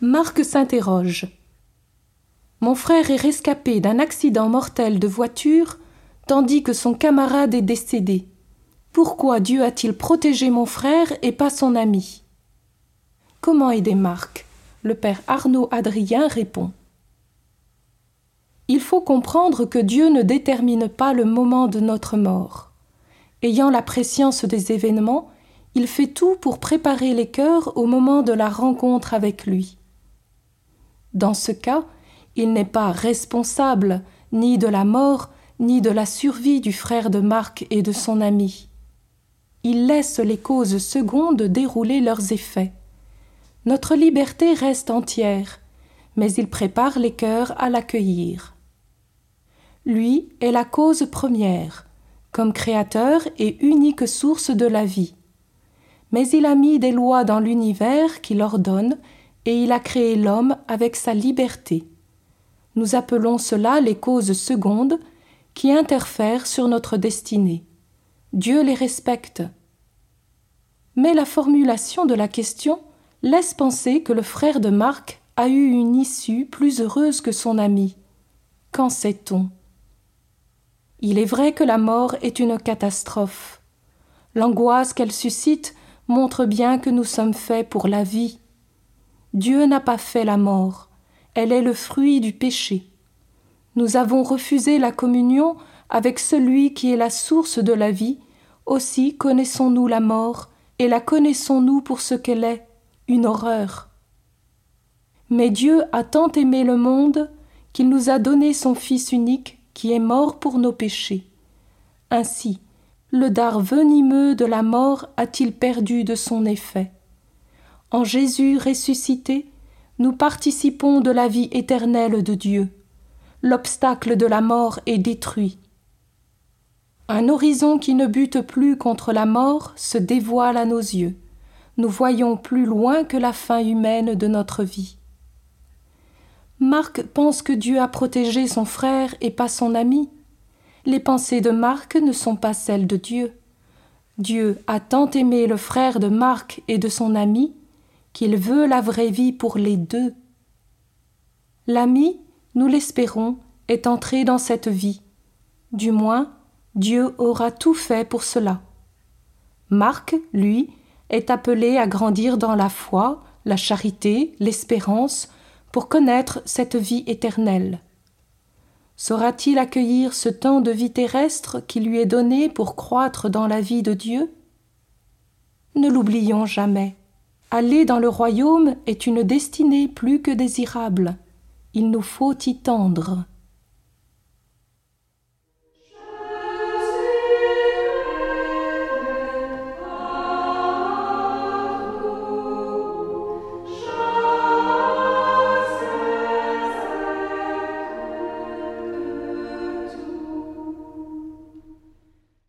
Marc s'interroge. Mon frère est rescapé d'un accident mortel de voiture, tandis que son camarade est décédé. Pourquoi Dieu a-t-il protégé mon frère et pas son ami? Comment aider Marc? Le père Arnaud Adrien répond. Il faut comprendre que Dieu ne détermine pas le moment de notre mort. Ayant la préscience des événements, il fait tout pour préparer les cœurs au moment de la rencontre avec lui. Dans ce cas, il n'est pas responsable ni de la mort ni de la survie du frère de Marc et de son ami. Il laisse les causes secondes dérouler leurs effets. Notre liberté reste entière, mais il prépare les cœurs à l'accueillir. Lui est la cause première, comme créateur et unique source de la vie. Mais il a mis des lois dans l'univers qui l'ordonnent et il a créé l'homme avec sa liberté. Nous appelons cela les causes secondes qui interfèrent sur notre destinée. Dieu les respecte. Mais la formulation de la question laisse penser que le frère de Marc a eu une issue plus heureuse que son ami. Qu'en sait-on? Il est vrai que la mort est une catastrophe. L'angoisse qu'elle suscite montre bien que nous sommes faits pour la vie. Dieu n'a pas fait la mort, elle est le fruit du péché. Nous avons refusé la communion avec celui qui est la source de la vie, aussi connaissons-nous la mort, et la connaissons-nous pour ce qu'elle est, une horreur. Mais Dieu a tant aimé le monde qu'il nous a donné son Fils unique qui est mort pour nos péchés. Ainsi, le dard venimeux de la mort a-t-il perdu de son effet En Jésus ressuscité, nous participons de la vie éternelle de Dieu. L'obstacle de la mort est détruit. Un horizon qui ne bute plus contre la mort se dévoile à nos yeux. Nous voyons plus loin que la fin humaine de notre vie. Marc pense que Dieu a protégé son frère et pas son ami. Les pensées de Marc ne sont pas celles de Dieu. Dieu a tant aimé le frère de Marc et de son ami qu'il veut la vraie vie pour les deux. L'ami, nous l'espérons, est entré dans cette vie. Du moins, Dieu aura tout fait pour cela. Marc, lui, est appelé à grandir dans la foi, la charité, l'espérance, pour connaître cette vie éternelle. Saura-t-il accueillir ce temps de vie terrestre qui lui est donné pour croître dans la vie de Dieu? Ne l'oublions jamais. Aller dans le royaume est une destinée plus que désirable. Il nous faut y tendre.